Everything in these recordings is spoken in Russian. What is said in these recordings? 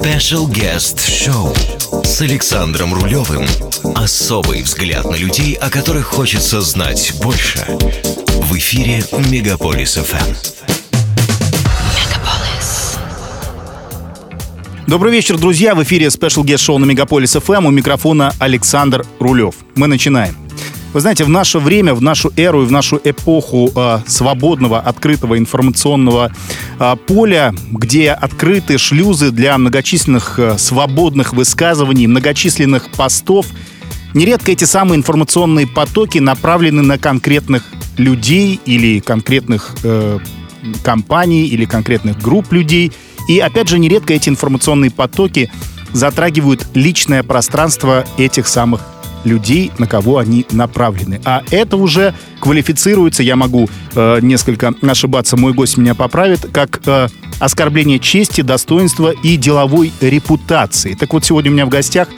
Special Guest Show с Александром Рулевым. Особый взгляд на людей, о которых хочется знать больше. В эфире Мегаполис ФМ. Добрый вечер, друзья. В эфире Special Guest Show на Мегаполис FM. У микрофона Александр Рулев. Мы начинаем. Вы знаете, в наше время, в нашу эру и в нашу эпоху э, свободного, открытого информационного э, поля, где открыты шлюзы для многочисленных э, свободных высказываний, многочисленных постов, нередко эти самые информационные потоки направлены на конкретных людей или конкретных э, компаний или конкретных групп людей. И опять же, нередко эти информационные потоки затрагивают личное пространство этих самых людей, на кого они направлены. А это уже квалифицируется, я могу э, несколько ошибаться, мой гость меня поправит, как э, оскорбление чести, достоинства и деловой репутации. Так вот, сегодня у меня в гостях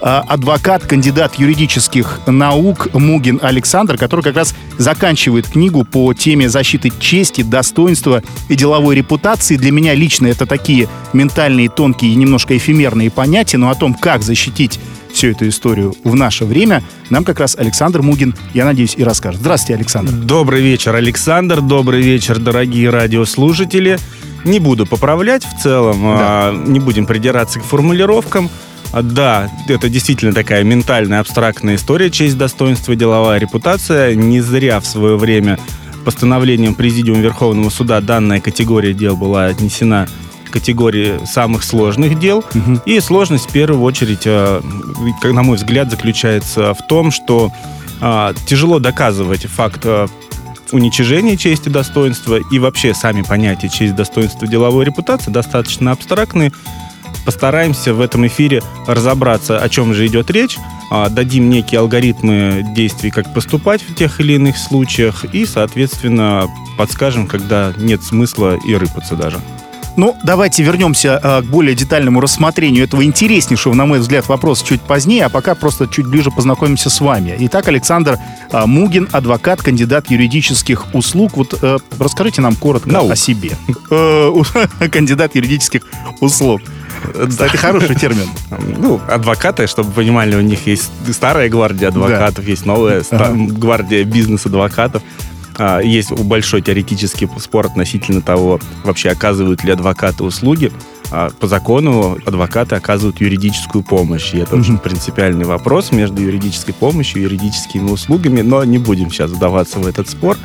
э, адвокат, кандидат юридических наук Мугин Александр, который как раз заканчивает книгу по теме защиты чести, достоинства и деловой репутации. Для меня лично это такие ментальные, тонкие и немножко эфемерные понятия, но о том, как защитить всю эту историю в наше время, нам как раз Александр Мугин, я надеюсь, и расскажет. Здравствуйте, Александр. Добрый вечер, Александр. Добрый вечер, дорогие радиослушатели. Не буду поправлять в целом, да. а, не будем придираться к формулировкам. А, да, это действительно такая ментальная, абстрактная история, честь, достоинство, деловая репутация. Не зря в свое время постановлением Президиума Верховного Суда данная категория дел была отнесена категории самых сложных дел. Угу. И сложность в первую очередь, э, на мой взгляд, заключается в том, что э, тяжело доказывать факт э, уничижения чести, достоинства и вообще сами понятия честь, достоинства, деловой репутации достаточно абстрактны. Постараемся в этом эфире разобраться, о чем же идет речь, дадим некие алгоритмы действий, как поступать в тех или иных случаях, и, соответственно, подскажем, когда нет смысла и рыпаться даже. Ну, давайте вернемся э, к более детальному рассмотрению этого интереснейшего, на мой взгляд, вопроса чуть позднее, а пока просто чуть ближе познакомимся с вами. Итак, Александр э, Мугин, адвокат, кандидат юридических услуг. Вот э, расскажите нам коротко Наук. о себе. Э, кандидат юридических услуг. Это хороший термин. Ну, адвокаты, чтобы вы понимали, у них есть старая гвардия адвокатов, да. есть новая ага. гвардия бизнес-адвокатов. А, есть большой теоретический спор относительно того, вообще оказывают ли адвокаты услуги. А, по закону адвокаты оказывают юридическую помощь. И это mm-hmm. очень принципиальный вопрос между юридической помощью и юридическими услугами, но не будем сейчас вдаваться в этот спор.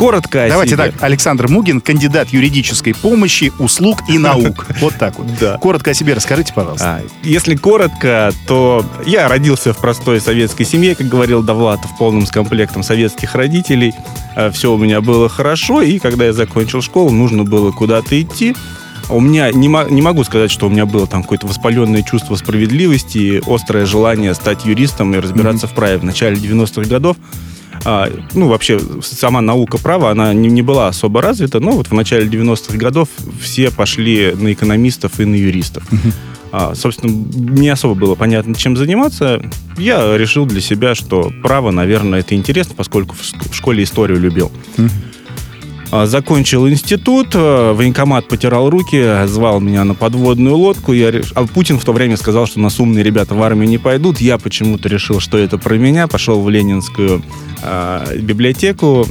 Коротко о Давайте себе. так, Александр Мугин, кандидат юридической помощи, услуг и наук. Вот так вот. Да. Коротко о себе расскажите, пожалуйста. А, если коротко, то я родился в простой советской семье, как говорил Довлатов, полным с комплектом советских родителей. А, Все у меня было хорошо, и когда я закончил школу, нужно было куда-то идти. У меня не, не могу сказать, что у меня было там какое-то воспаленное чувство справедливости, острое желание стать юристом и разбираться mm-hmm. в праве. В начале 90-х годов а, ну, вообще, сама наука права, она не, не была особо развита, но вот в начале 90-х годов все пошли на экономистов и на юристов. А, собственно, не особо было понятно, чем заниматься. Я решил для себя, что право, наверное, это интересно, поскольку в школе историю любил. А, закончил институт, э, военкомат потирал руки, звал меня на подводную лодку. Я. А Путин в то время сказал, что нас умные ребята в армию не пойдут. Я почему-то решил, что это про меня. Пошел в Ленинскую э, библиотеку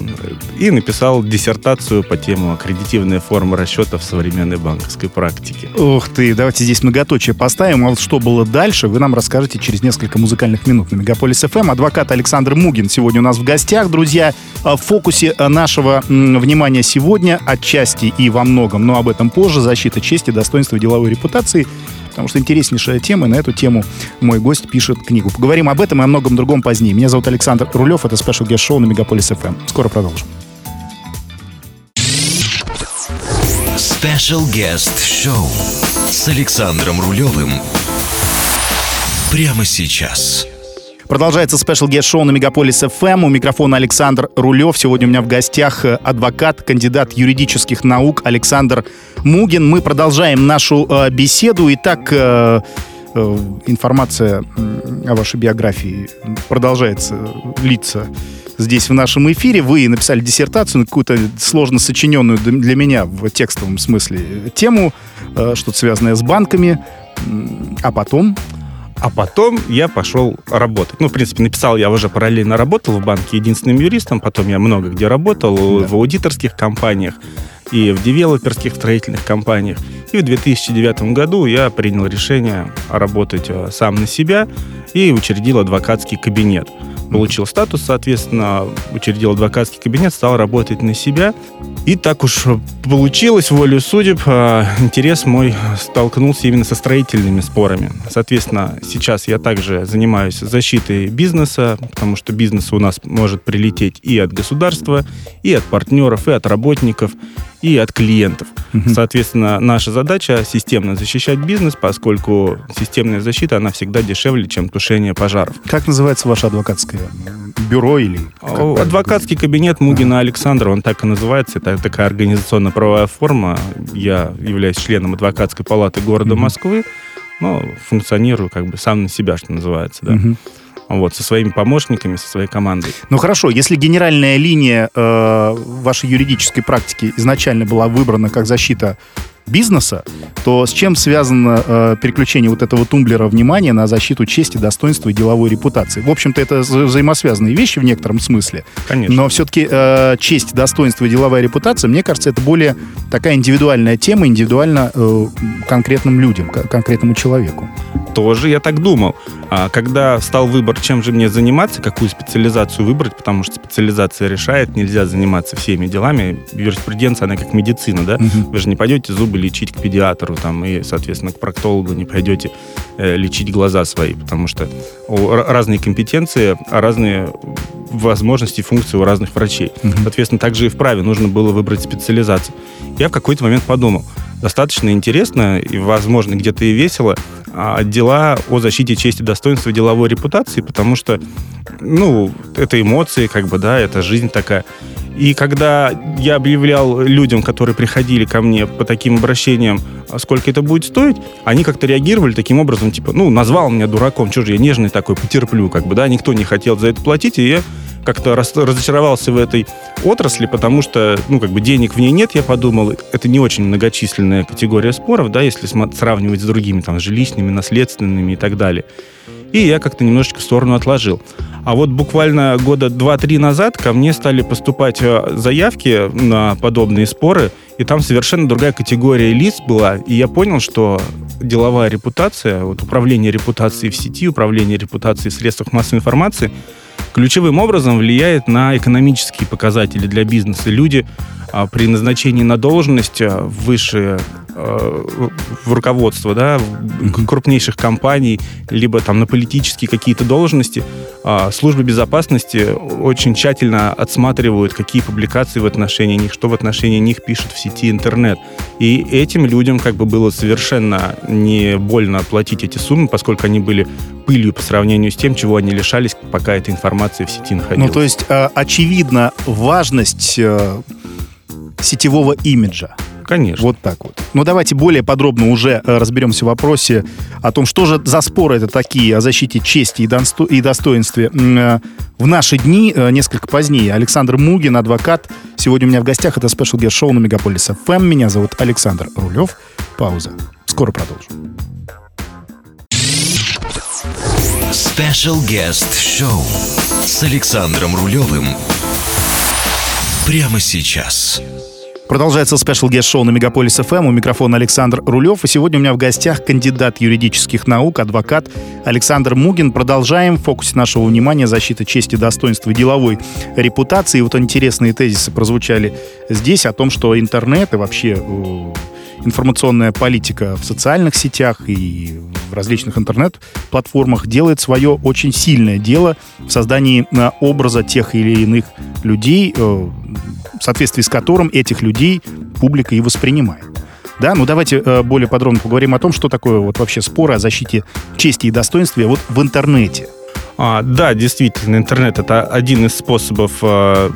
и написал диссертацию по тему «Аккредитивная форма расчета в современной банковской практике». Ух ты, давайте здесь многоточие поставим. А вот что было дальше, вы нам расскажете через несколько музыкальных минут на Мегаполис ФМ. Адвокат Александр Мугин сегодня у нас в гостях, друзья. В фокусе нашего внимания внимание сегодня отчасти и во многом, но об этом позже, защита чести, достоинства деловой репутации, потому что интереснейшая тема, и на эту тему мой гость пишет книгу. Поговорим об этом и о многом другом позднее. Меня зовут Александр Рулев, это Special Guest Show на Мегаполис FM. Скоро продолжим. Special Guest Show с Александром Рулевым прямо сейчас. Продолжается спешл гест шоу на Мегаполис FM. У микрофона Александр Рулев. Сегодня у меня в гостях э, адвокат, кандидат юридических наук Александр Мугин. Мы продолжаем нашу э, беседу. Итак, э, э, информация о вашей биографии продолжается литься здесь в нашем эфире. Вы написали диссертацию какую-то сложно сочиненную для меня в текстовом смысле тему, э, что-то связанное с банками. А потом а потом я пошел работать. Ну, в принципе, написал я уже параллельно работал в банке единственным юристом, потом я много где работал, да. в аудиторских компаниях и в девелоперских строительных компаниях. И в 2009 году я принял решение работать э, сам на себя и учредил адвокатский кабинет. Получил статус, соответственно, учредил адвокатский кабинет, стал работать на себя. И так уж получилось, волю судеб, э, интерес мой столкнулся именно со строительными спорами. Соответственно, сейчас я также занимаюсь защитой бизнеса, потому что бизнес у нас может прилететь и от государства, и от партнеров, и от работников и от клиентов. Угу. Соответственно, наша задача системно защищать бизнес, поскольку системная защита, она всегда дешевле, чем тушение пожаров. Как называется ваше адвокатское бюро или... Адвокатский кабинет Мугина ага. Александра, он так и называется. Это такая организационно-правовая форма. Я являюсь членом адвокатской палаты города угу. Москвы, но функционирую как бы сам на себя, что называется, да. Угу вот, со своими помощниками, со своей командой. Ну хорошо, если генеральная линия э, вашей юридической практики изначально была выбрана как защита бизнеса, то с чем связано э, переключение вот этого тумблера внимания на защиту чести, достоинства и деловой репутации? В общем-то, это вза взаимосвязанные вещи в некотором смысле. Конечно. Но все-таки э, честь, достоинство и деловая репутация, мне кажется, это более такая индивидуальная тема, индивидуально э, конкретным людям, конкретному человеку. Тоже я так думал. А когда стал выбор, чем же мне заниматься, какую специализацию выбрать, потому что специализация решает, нельзя заниматься всеми делами. Юриспруденция, она как медицина, да? Угу. Вы же не пойдете зубы лечить к педиатру, там, и, соответственно, к проктологу не пойдете э, лечить глаза свои, потому что разные компетенции, а разные возможности функции у разных врачей. Угу. Соответственно, также и в праве нужно было выбрать специализацию. Я в какой-то момент подумал, достаточно интересно и, возможно, где-то и весело а, дела о защите чести, достоинства деловой репутации, потому что, ну, это эмоции, как бы, да, это жизнь такая. И когда я объявлял людям, которые приходили ко мне по таким обращениям, а сколько это будет стоить, они как-то реагировали таким образом, типа, ну, назвал меня дураком, что же я нежный такой, потерплю, как бы, да, никто не хотел за это платить, и я как-то разочаровался в этой отрасли, потому что, ну, как бы денег в ней нет, я подумал, это не очень многочисленная категория споров, да, если сравнивать с другими, там, жилищными, наследственными и так далее. И я как-то немножечко в сторону отложил. А вот буквально года 2-3 назад ко мне стали поступать э, заявки на подобные споры, и там совершенно другая категория лиц была. И я понял, что деловая репутация, вот управление репутацией в сети, управление репутацией в средствах массовой информации ключевым образом влияет на экономические показатели для бизнеса. Люди а, при назначении на должность а, выше в руководство да, крупнейших компаний, либо там на политические какие-то должности, а, службы безопасности очень тщательно отсматривают, какие публикации в отношении них, что в отношении них пишут в сети интернет. И этим людям как бы было совершенно не больно платить эти суммы, поскольку они были пылью по сравнению с тем, чего они лишались, пока эта информация в сети находилась. Ну, то есть, э, очевидно, важность э, сетевого имиджа. Конечно. Вот так вот. Ну, давайте более подробно уже э, разберемся в вопросе о том, что же за споры это такие о защите чести и, досто... и достоинстве. Э, в наши дни, э, несколько позднее, Александр Мугин, адвокат. Сегодня у меня в гостях это Special Guest Show на Мегаполис FM. Меня зовут Александр Рулев. Пауза. Скоро продолжим. Special Guest Show с Александром Рулевым. Прямо сейчас. Продолжается Special Guest Show на Мегаполис ФМ. У микрофона Александр Рулев. И сегодня у меня в гостях кандидат юридических наук, адвокат Александр Мугин. Продолжаем. В фокусе нашего внимания защита чести, достоинства и деловой репутации. И вот интересные тезисы прозвучали здесь о том, что интернет и вообще э, информационная политика в социальных сетях и в различных интернет-платформах делает свое очень сильное дело в создании э, образа тех или иных людей, э, в соответствии с которым этих людей публика и воспринимает. Да, ну давайте э, более подробно поговорим о том, что такое вот вообще споры о защите чести и достоинства вот в интернете. А, да, действительно, интернет это один из способов э,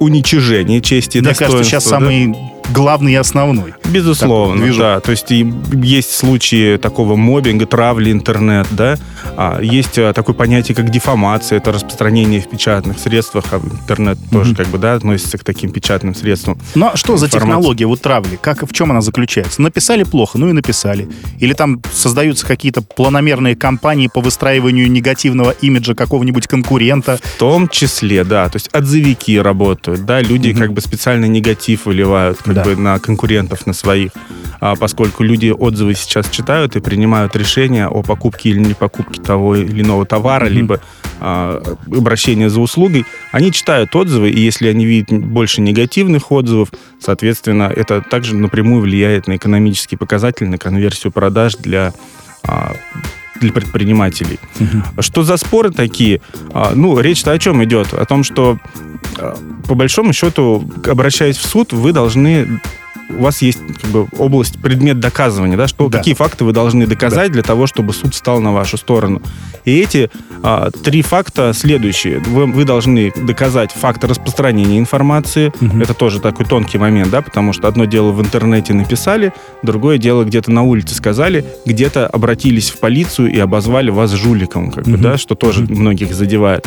уничижения чести и Мне достоинства. Мне кажется, сейчас да? самый главный и основной. Безусловно, да. То есть есть случаи такого мобинга, травли интернет, да. А, есть а, такое понятие, как дефамация, это распространение в печатных средствах, а интернет mm-hmm. тоже как бы, да, относится к таким печатным средствам. Ну, а что за технология вот травли? Как, в чем она заключается? Написали плохо, ну и написали. Или там создаются какие-то планомерные кампании по выстраиванию негативного имиджа какого-нибудь конкурента? В том числе, да. То есть отзывики работают, да, люди mm-hmm. как бы специально негатив выливают как да. бы на конкурентов, на своих, а, поскольку люди отзывы сейчас читают и принимают решения о покупке или не покупке того или иного товара, mm-hmm. либо а, обращения за услугой, они читают отзывы, и если они видят больше негативных отзывов, соответственно, это также напрямую влияет на экономические показатели, на конверсию продаж для а, для предпринимателей. Uh-huh. Что за споры такие? Ну, речь-то о чем идет? О том, что по большому счету, обращаясь в суд, вы должны у вас есть как бы, область, предмет доказывания, да, что да. какие факты вы должны доказать да. для того, чтобы суд стал на вашу сторону. И эти а, три факта следующие. Вы, вы должны доказать факт распространения информации. Угу. Это тоже такой тонкий момент, да, потому что одно дело в интернете написали, другое дело где-то на улице сказали, где-то обратились в полицию и обозвали вас жуликом, как угу. бы, да, что тоже угу. многих задевает.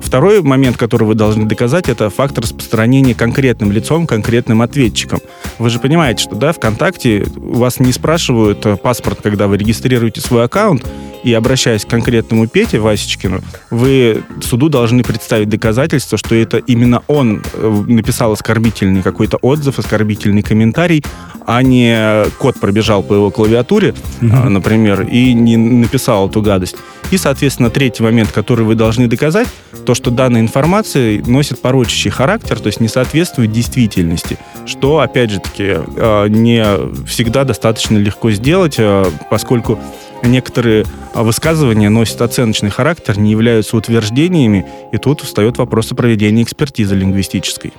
Второй момент, который вы должны доказать, это факт распространения конкретным лицом, конкретным ответчиком. Вы же понимаете, что да, ВКонтакте вас не спрашивают э, паспорт, когда вы регистрируете свой аккаунт, и обращаясь к конкретному Пете Васечкину, вы суду должны представить доказательство, что это именно он э, написал оскорбительный какой-то отзыв, оскорбительный комментарий, а не код пробежал по его клавиатуре, mm-hmm. например, и не написал эту гадость. И, соответственно, третий момент, который вы должны доказать, то, что данная информация носит порочащий характер, то есть не соответствует действительности, что, опять же таки, э, не всегда достаточно легко сделать, э, поскольку некоторые высказывания носят оценочный характер, не являются утверждениями, и тут встает вопрос о проведении экспертизы лингвистической.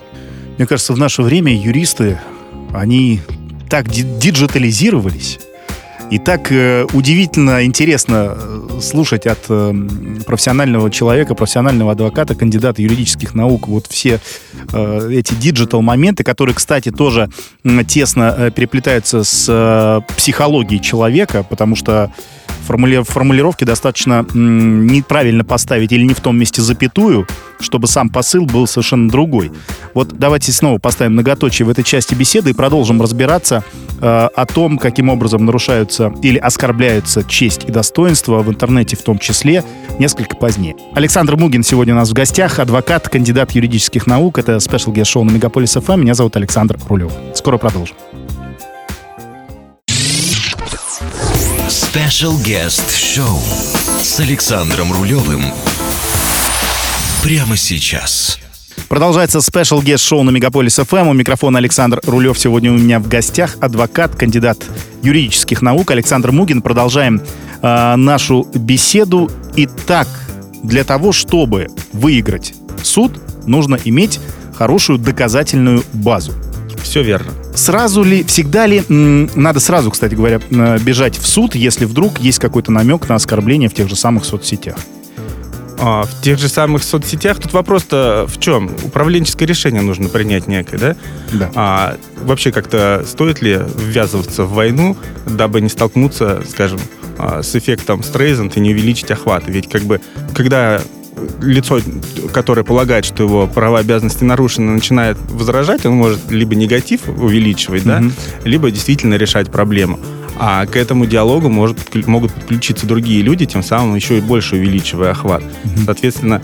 Мне кажется, в наше время юристы, они так диджитализировались, и так э, удивительно интересно э, слушать от э, профессионального человека, профессионального адвоката, кандидата юридических наук, вот все э, эти digital моменты, которые, кстати, тоже тесно э, переплетаются с э, психологией человека, потому что формули... формулировки достаточно м, неправильно поставить или не в том месте запятую, чтобы сам посыл был совершенно другой. Вот давайте снова поставим многоточие в этой части беседы и продолжим разбираться э, о том, каким образом нарушаются или оскорбляются честь и достоинство в интернете в том числе, несколько позднее. Александр Мугин сегодня у нас в гостях, адвокат, кандидат юридических наук. Это Show на Мегаполис FM. Меня зовут Александр Рулев. Скоро продолжим. Special Guest Show с Александром Рулевым прямо сейчас. Продолжается Special Guest Show на Мегаполис FM. У микрофона Александр Рулев. Сегодня у меня в гостях адвокат, кандидат юридических наук Александр Мугин. Продолжаем э, нашу беседу. Итак, для того, чтобы выиграть суд, нужно иметь хорошую доказательную базу. Все верно. Сразу ли, всегда ли, надо сразу, кстати говоря, бежать в суд, если вдруг есть какой-то намек на оскорбление в тех же самых соцсетях? А, в тех же самых соцсетях. Тут вопрос-то в чем? Управленческое решение нужно принять некое, да? Да. А вообще как-то стоит ли ввязываться в войну, дабы не столкнуться, скажем, а, с эффектом Стрейзенд и не увеличить охваты? Ведь как бы, когда лицо, которое полагает, что его права и обязанности нарушены, начинает возражать, он может либо негатив увеличивать, mm-hmm. да, либо действительно решать проблему. А к этому диалогу может, могут подключиться другие люди, тем самым еще и больше увеличивая охват. Mm-hmm. Соответственно,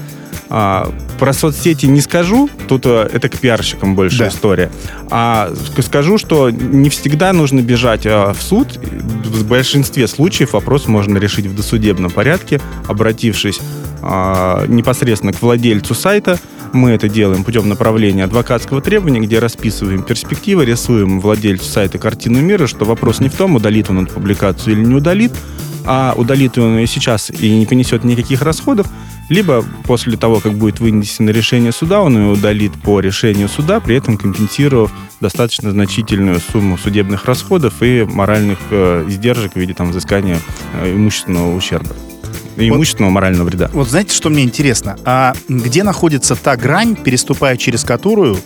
а, про соцсети не скажу, тут а, это к пиарщикам больше да. история. А скажу, что не всегда нужно бежать а, в суд. В большинстве случаев вопрос можно решить в досудебном порядке, обратившись а, непосредственно к владельцу сайта. Мы это делаем путем направления адвокатского требования, где расписываем перспективы, рисуем владельцу сайта картину мира, что вопрос не в том, удалит он эту публикацию или не удалит, а удалит он ее сейчас и не понесет никаких расходов, либо после того, как будет вынесено решение суда, он ее удалит по решению суда, при этом компенсировав достаточно значительную сумму судебных расходов и моральных э, издержек в виде там, взыскания э, имущественного ущерба. Имущественного морального вреда. Вот знаете, что мне интересно? А где находится та грань, переступая через которую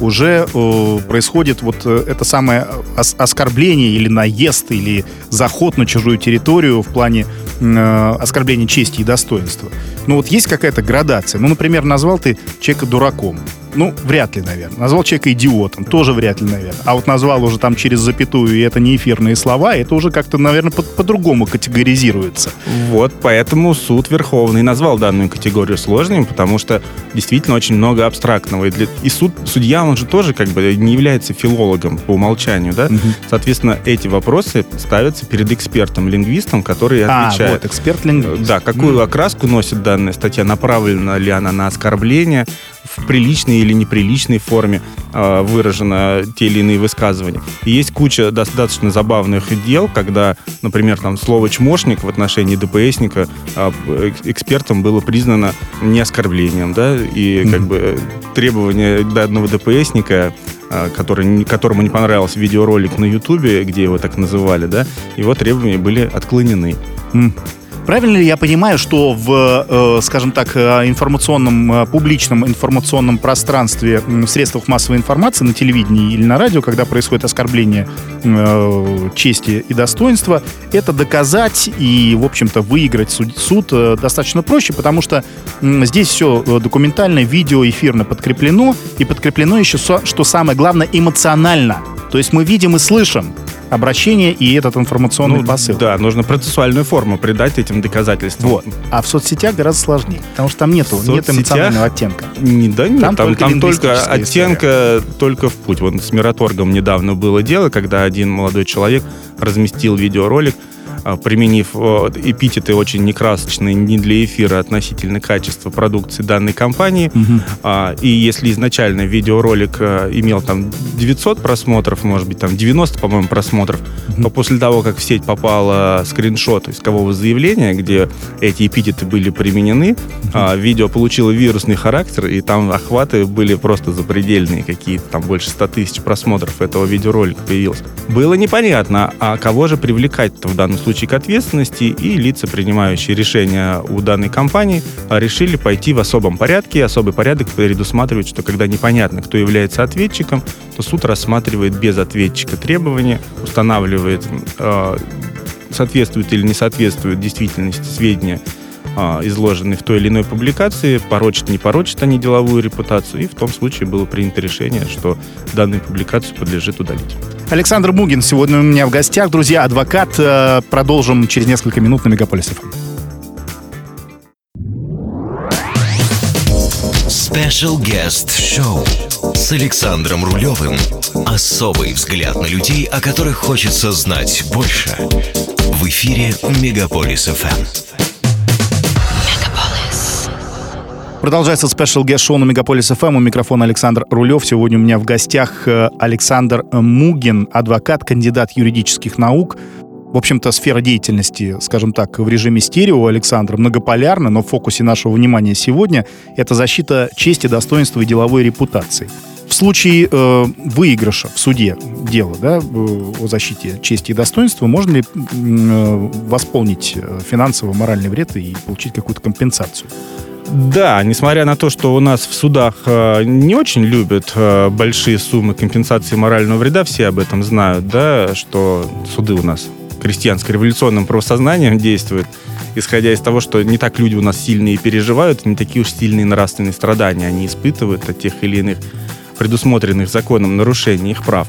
уже э, происходит вот э, это самое ос- оскорбление или наезд, или заход на чужую территорию в плане э, оскорбления чести и достоинства? Ну вот есть какая-то градация. Ну, например, назвал ты человека дураком. Ну, вряд ли, наверное. Назвал человека идиотом, тоже вряд ли, наверное. А вот назвал уже там через запятую, и это не эфирные слова, это уже как-то, наверное, по- по-другому категоризируется. Вот, поэтому суд Верховный назвал данную категорию сложной, потому что действительно очень много абстрактного. И, для- и суд, судья, он же тоже как бы не является филологом по умолчанию, да? Соответственно, эти вопросы ставятся перед экспертом-лингвистом, который А, отвечает. вот, эксперт-лингвист. Да, какую окраску носит данная статья, направлена ли она на оскорбление, в приличной или неприличной форме э, выражено те или иные высказывания. И есть куча достаточно забавных дел, когда, например, там слово «чмошник» в отношении ДПСника э, эк- экспертом было признано не оскорблением, да, и как бы э, требования данного ДПСника э, который, которому не понравился видеоролик на Ютубе, где его так называли, да, его требования были отклонены. М. Правильно ли я понимаю, что в, э, скажем так, э, информационном, э, публичном информационном пространстве, в средствах массовой информации, на телевидении или на радио, когда происходит оскорбление чести и достоинства, это доказать и, в общем-то, выиграть суд, суд, достаточно проще, потому что здесь все документально, видео, эфирно подкреплено, и подкреплено еще, что самое главное, эмоционально. То есть мы видим и слышим обращение и этот информационный Ну, посыл. Да, нужно процессуальную форму придать этим доказательствам. Вот. А в соцсетях гораздо сложнее, потому что там нету, В нет эмоционального оттенка. Не, да нет, Там там, только там, только оттенка только в путь. Вот с Мираторгом недавно было дело, когда один молодой человек разместил видеоролик, применив э, эпитеты очень некрасочные не для эфира относительно качества продукции данной компании. А, И если изначально видеоролик э, имел там 900 просмотров, может быть, там 90, по-моему, просмотров, то после того, как в сеть попало скриншот искового заявления, где эти эпитеты были применены, а, видео получило вирусный характер, и там охваты были просто запредельные, какие-то там больше 100 тысяч просмотров этого видеоролика появилось. Было непонятно, а кого же привлекать-то в данном случае к ответственности, и лица, принимающие решения у данной компании, решили пойти в особом порядке. Особый порядок предусматривает, что когда непонятно, кто является ответчиком, то суд рассматривает без ответчика требования, устанавливает, э, соответствует или не соответствует действительности сведения, а, изложенные в той или иной публикации, порочат, не порочат они деловую репутацию, и в том случае было принято решение, что данную публикацию подлежит удалить. Александр Мугин сегодня у меня в гостях. Друзья, адвокат. Э, Продолжим через несколько минут на Мегаполис FM. Special Guest Show с Александром Рулевым. Особый взгляд на людей, о которых хочется знать больше. В эфире Мегаполис ФМ. Продолжается Special Guest Show на Мегаполис FM. У микрофона Александр Рулев. Сегодня у меня в гостях э, Александр Мугин, адвокат, кандидат юридических наук. В общем-то, сфера деятельности, скажем так, в режиме стерео Александра многополярна, но в фокусе нашего внимания сегодня это защита чести, достоинства и деловой репутации. В случае э, выигрыша в суде дела да, о защите чести и достоинства, можно ли э, восполнить э, финансово-моральный вред и получить какую-то компенсацию? Да, несмотря на то, что у нас в судах э, не очень любят э, большие суммы компенсации морального вреда, все об этом знают, да, что суды у нас крестьянско-революционным правосознанием действуют, исходя из того, что не так люди у нас сильные переживают, не такие уж сильные нравственные страдания они испытывают от тех или иных предусмотренных законом нарушений их прав.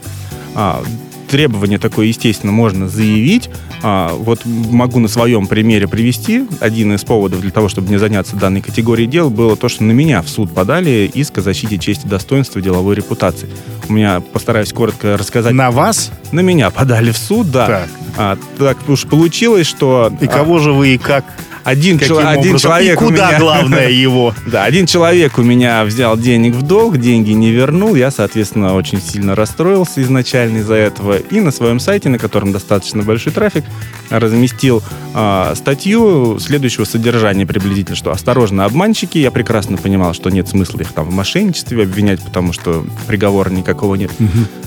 А, требование такое, естественно, можно заявить. А, вот могу на своем примере привести. Один из поводов для того, чтобы не заняться данной категорией дел, было то, что на меня в суд подали иск о защите чести, достоинства деловой репутации. У меня, постараюсь коротко рассказать. На вас? На меня подали в суд, да. Так. А, так уж получилось, что... И а, кого же вы и как? Один, чело- один человек и куда, меня... главное, его? Да, один человек у меня взял денег в долг, деньги не вернул. Я, соответственно, очень сильно расстроился изначально из-за этого. И на своем сайте, на котором достаточно большой трафик, разместил а, статью следующего содержания приблизительно, что осторожно, обманщики. Я прекрасно понимал, что нет смысла их там в мошенничестве обвинять, потому что приговора никакого нет.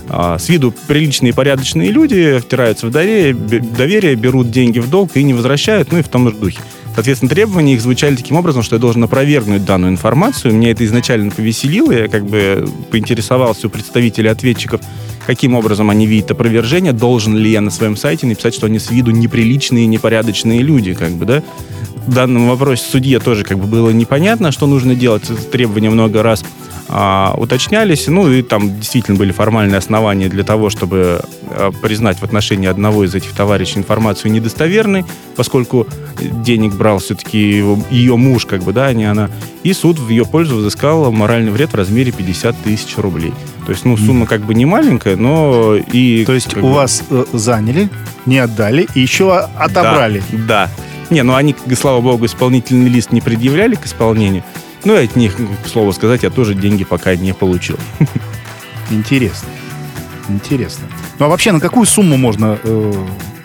А, с виду приличные и порядочные люди втираются в доверие, доверие, берут деньги в долг и не возвращают, ну и в том же духе. Соответственно, требования их звучали таким образом, что я должен опровергнуть данную информацию. Меня это изначально повеселило. Я как бы поинтересовался у представителей ответчиков, каким образом они видят опровержение, должен ли я на своем сайте написать, что они с виду неприличные, непорядочные люди, как бы, да. В данном вопросе судье тоже как бы было непонятно, что нужно делать. Требования много раз а, уточнялись. Ну и там действительно были формальные основания для того, чтобы а, признать в отношении одного из этих товарищей информацию недостоверной, поскольку денег брал все-таки его, ее муж, как бы, да, а не она. И суд в ее пользу взыскал моральный вред в размере 50 тысяч рублей. То есть, ну, сумма как бы не маленькая, но и... То есть у бы... вас э, заняли, не отдали и еще отобрали. Да, да. Не, ну они, слава богу, исполнительный лист не предъявляли к исполнению. Ну и от них, к слову сказать, я тоже деньги пока не получил. Интересно. Интересно. Ну а вообще на какую сумму можно э,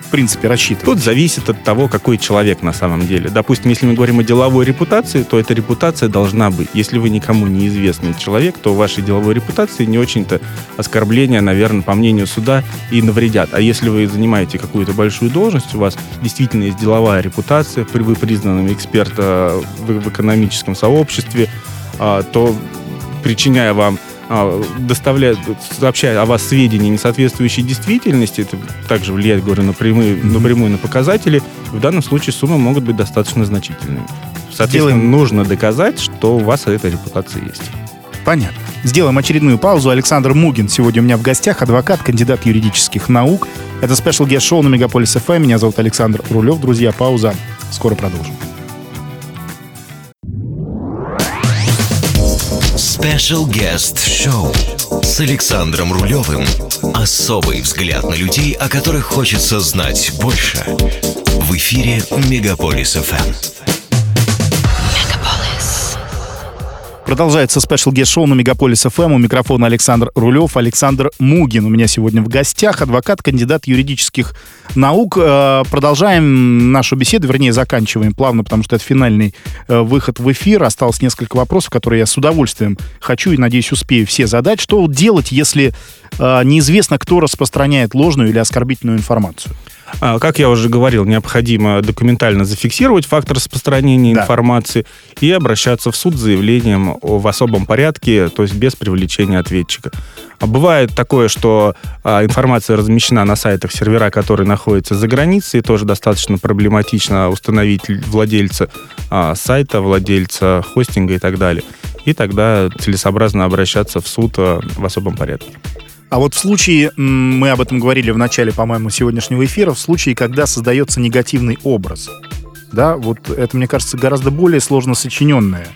в принципе, рассчитывать? Тут зависит от того, какой человек на самом деле. Допустим, если мы говорим о деловой репутации, то эта репутация должна быть. Если вы никому не известный человек, то вашей деловой репутации не очень-то оскорбления, наверное, по мнению суда, и навредят. А если вы занимаете какую-то большую должность, у вас действительно есть деловая репутация, вы признанным эксперта в, экономическом сообществе, а, то причиняя вам доставляет, сообщая о вас сведения, не соответствующие действительности, это также влияет, говорю, напрямую, mm-hmm. напрямую на показатели, в данном случае суммы могут быть достаточно значительными. Соответственно, Сделаем... нужно доказать, что у вас эта репутация есть. Понятно. Сделаем очередную паузу. Александр Мугин сегодня у меня в гостях, адвокат, кандидат юридических наук. Это Special Guest Show на Мегаполис FM. Меня зовут Александр Рулев. Друзья, пауза. Скоро продолжим. Special Guest Show с Александром Рулевым. Особый взгляд на людей, о которых хочется знать больше. В эфире Мегаполис FM. Продолжается Special Guest Show на Мегаполис FM. У микрофона Александр Рулев, Александр Мугин. У меня сегодня в гостях адвокат, кандидат юридических наук. Э, продолжаем нашу беседу, вернее, заканчиваем плавно, потому что это финальный э, выход в эфир. Осталось несколько вопросов, которые я с удовольствием хочу и, надеюсь, успею все задать. Что делать, если э, неизвестно, кто распространяет ложную или оскорбительную информацию? А, как я уже говорил, необходимо документально зафиксировать факт распространения да. информации и обращаться в суд с заявлением в особом порядке, то есть без привлечения ответчика. А бывает такое, что а, информация размещена на сайтах сервера, которые находятся за границей, тоже достаточно проблематично установить владельца а, сайта, владельца хостинга и так далее. И тогда целесообразно обращаться в суд а, в особом порядке. А вот в случае, мы об этом говорили в начале, по-моему, сегодняшнего эфира, в случае, когда создается негативный образ, да, вот это, мне кажется, гораздо более сложно сочиненная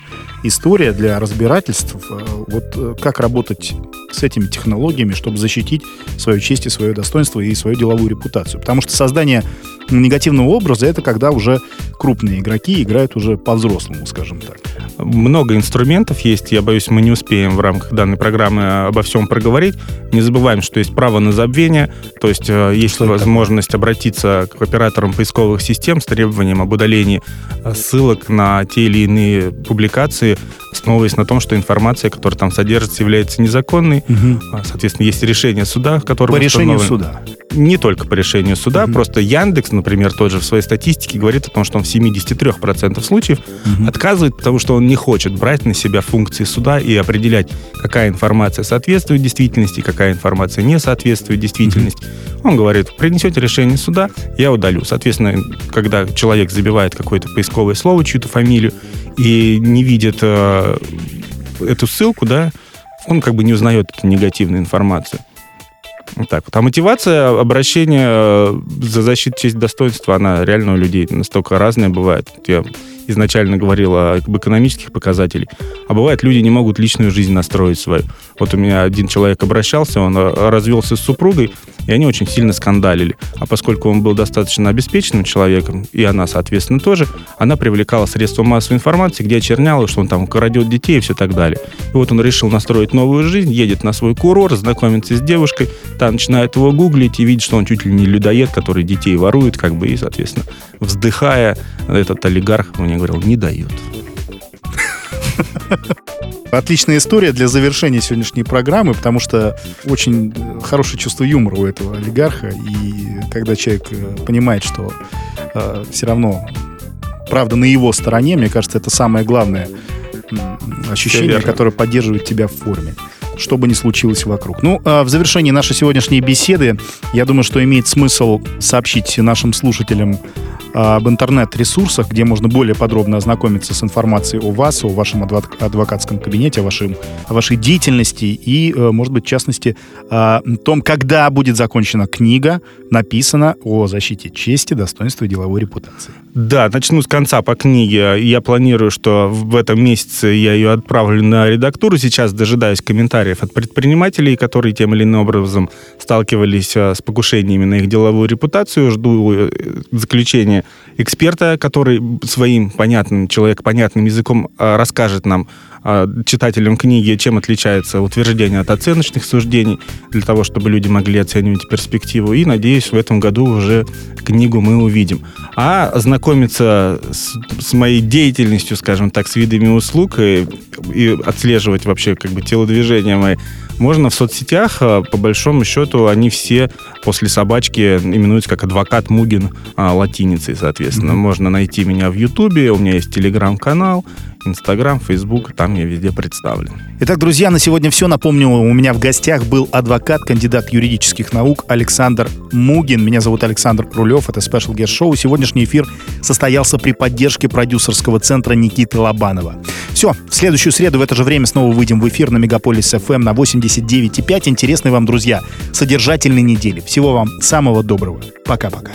история для разбирательств. Э, вот э, как работать с этими технологиями, чтобы защитить свою честь и свое достоинство и свою деловую репутацию. Потому что создание негативного образа это когда уже крупные игроки играют уже по-взрослому, скажем так. Много инструментов есть. Я боюсь, мы не успеем в рамках данной программы обо всем проговорить. Не забываем, что есть право на забвение, то есть э, есть что возможность это? обратиться к операторам поисковых систем с требованием об удалении э, ссылок на те или иные публикации, основываясь на том, что информация, которая там содержится, является незаконной. Угу. Соответственно, есть решение суда, которое По решению суда? Не только по решению суда, угу. просто Яндекс, например, тот же в своей статистике говорит о том, что он в 73% случаев угу. отказывает, потому что он не хочет брать на себя функции суда и определять, какая информация соответствует действительности, какая информация не соответствует действительности. Mm-hmm. Он говорит, принесете решение суда, я удалю. Соответственно, когда человек забивает какое-то поисковое слово, чью-то фамилию, и не видит э, эту ссылку, да, он как бы не узнает эту негативную информацию. Вот так вот. А мотивация обращения э, за защиту честь достоинства, она реально у людей настолько разная бывает. Я изначально говорила об экономических показателях, а бывает, люди не могут личную жизнь настроить свою. Вот у меня один человек обращался, он э, развелся с супругой, и они очень сильно скандалили. А поскольку он был достаточно обеспеченным человеком, и она, соответственно, тоже, она привлекала средства массовой информации, где очерняла, что он там крадет детей и все так далее. И вот он решил настроить новую жизнь, едет на свой курорт, знакомится с девушкой, та начинает его гуглить и видит, что он чуть ли не людоед, который детей ворует, как бы, и, соответственно, вздыхая, этот олигарх мне говорил, не дают. Отличная история для завершения сегодняшней программы, потому что очень хорошее чувство юмора у этого олигарха. И когда человек э, понимает, что э, все равно правда, на его стороне. Мне кажется, это самое главное ощущение, которое поддерживает тебя в форме что бы ни случилось вокруг. Ну, а в завершении нашей сегодняшней беседы, я думаю, что имеет смысл сообщить нашим слушателям об интернет-ресурсах, где можно более подробно ознакомиться с информацией о вас, о вашем адвокатском кабинете, о, вашем, о вашей деятельности и, э, может быть, в частности, о том, когда будет закончена книга, написана о защите чести, достоинства и деловой репутации. Да, начну с конца по книге. Я планирую, что в этом месяце я ее отправлю на редактуру. Сейчас дожидаюсь комментариев от предпринимателей, которые тем или иным образом сталкивались э, с покушениями на их деловую репутацию. Жду э, эксперта, который своим понятным, человек понятным языком а, расскажет нам, а, читателям книги, чем отличается утверждение от оценочных суждений, для того, чтобы люди могли оценивать перспективу. И, надеюсь, в этом году уже книгу мы увидим. А знакомиться с, с моей деятельностью, скажем так, с видами услуг и, и отслеживать вообще как бы телодвижения мои можно в соцсетях. А, по большому счету, они все после собачки именуются как адвокат Мугин а, латиницей, соответственно. Mm-hmm. Можно найти меня в Ютубе, у меня есть телеграм-канал, Инстаграм, Фейсбук, там я везде представлен. Итак, друзья, на сегодня все. Напомню, у меня в гостях был адвокат, кандидат юридических наук Александр Мугин. Меня зовут Александр Крулев, это Special Guest Show. Сегодняшний эфир состоялся при поддержке продюсерского центра Никиты Лобанова. Все, в следующую среду в это же время снова выйдем в эфир на Мегаполис FM на 89,5. Интересной вам, друзья, содержательной недели. Всего вам самого доброго. Пока-пока.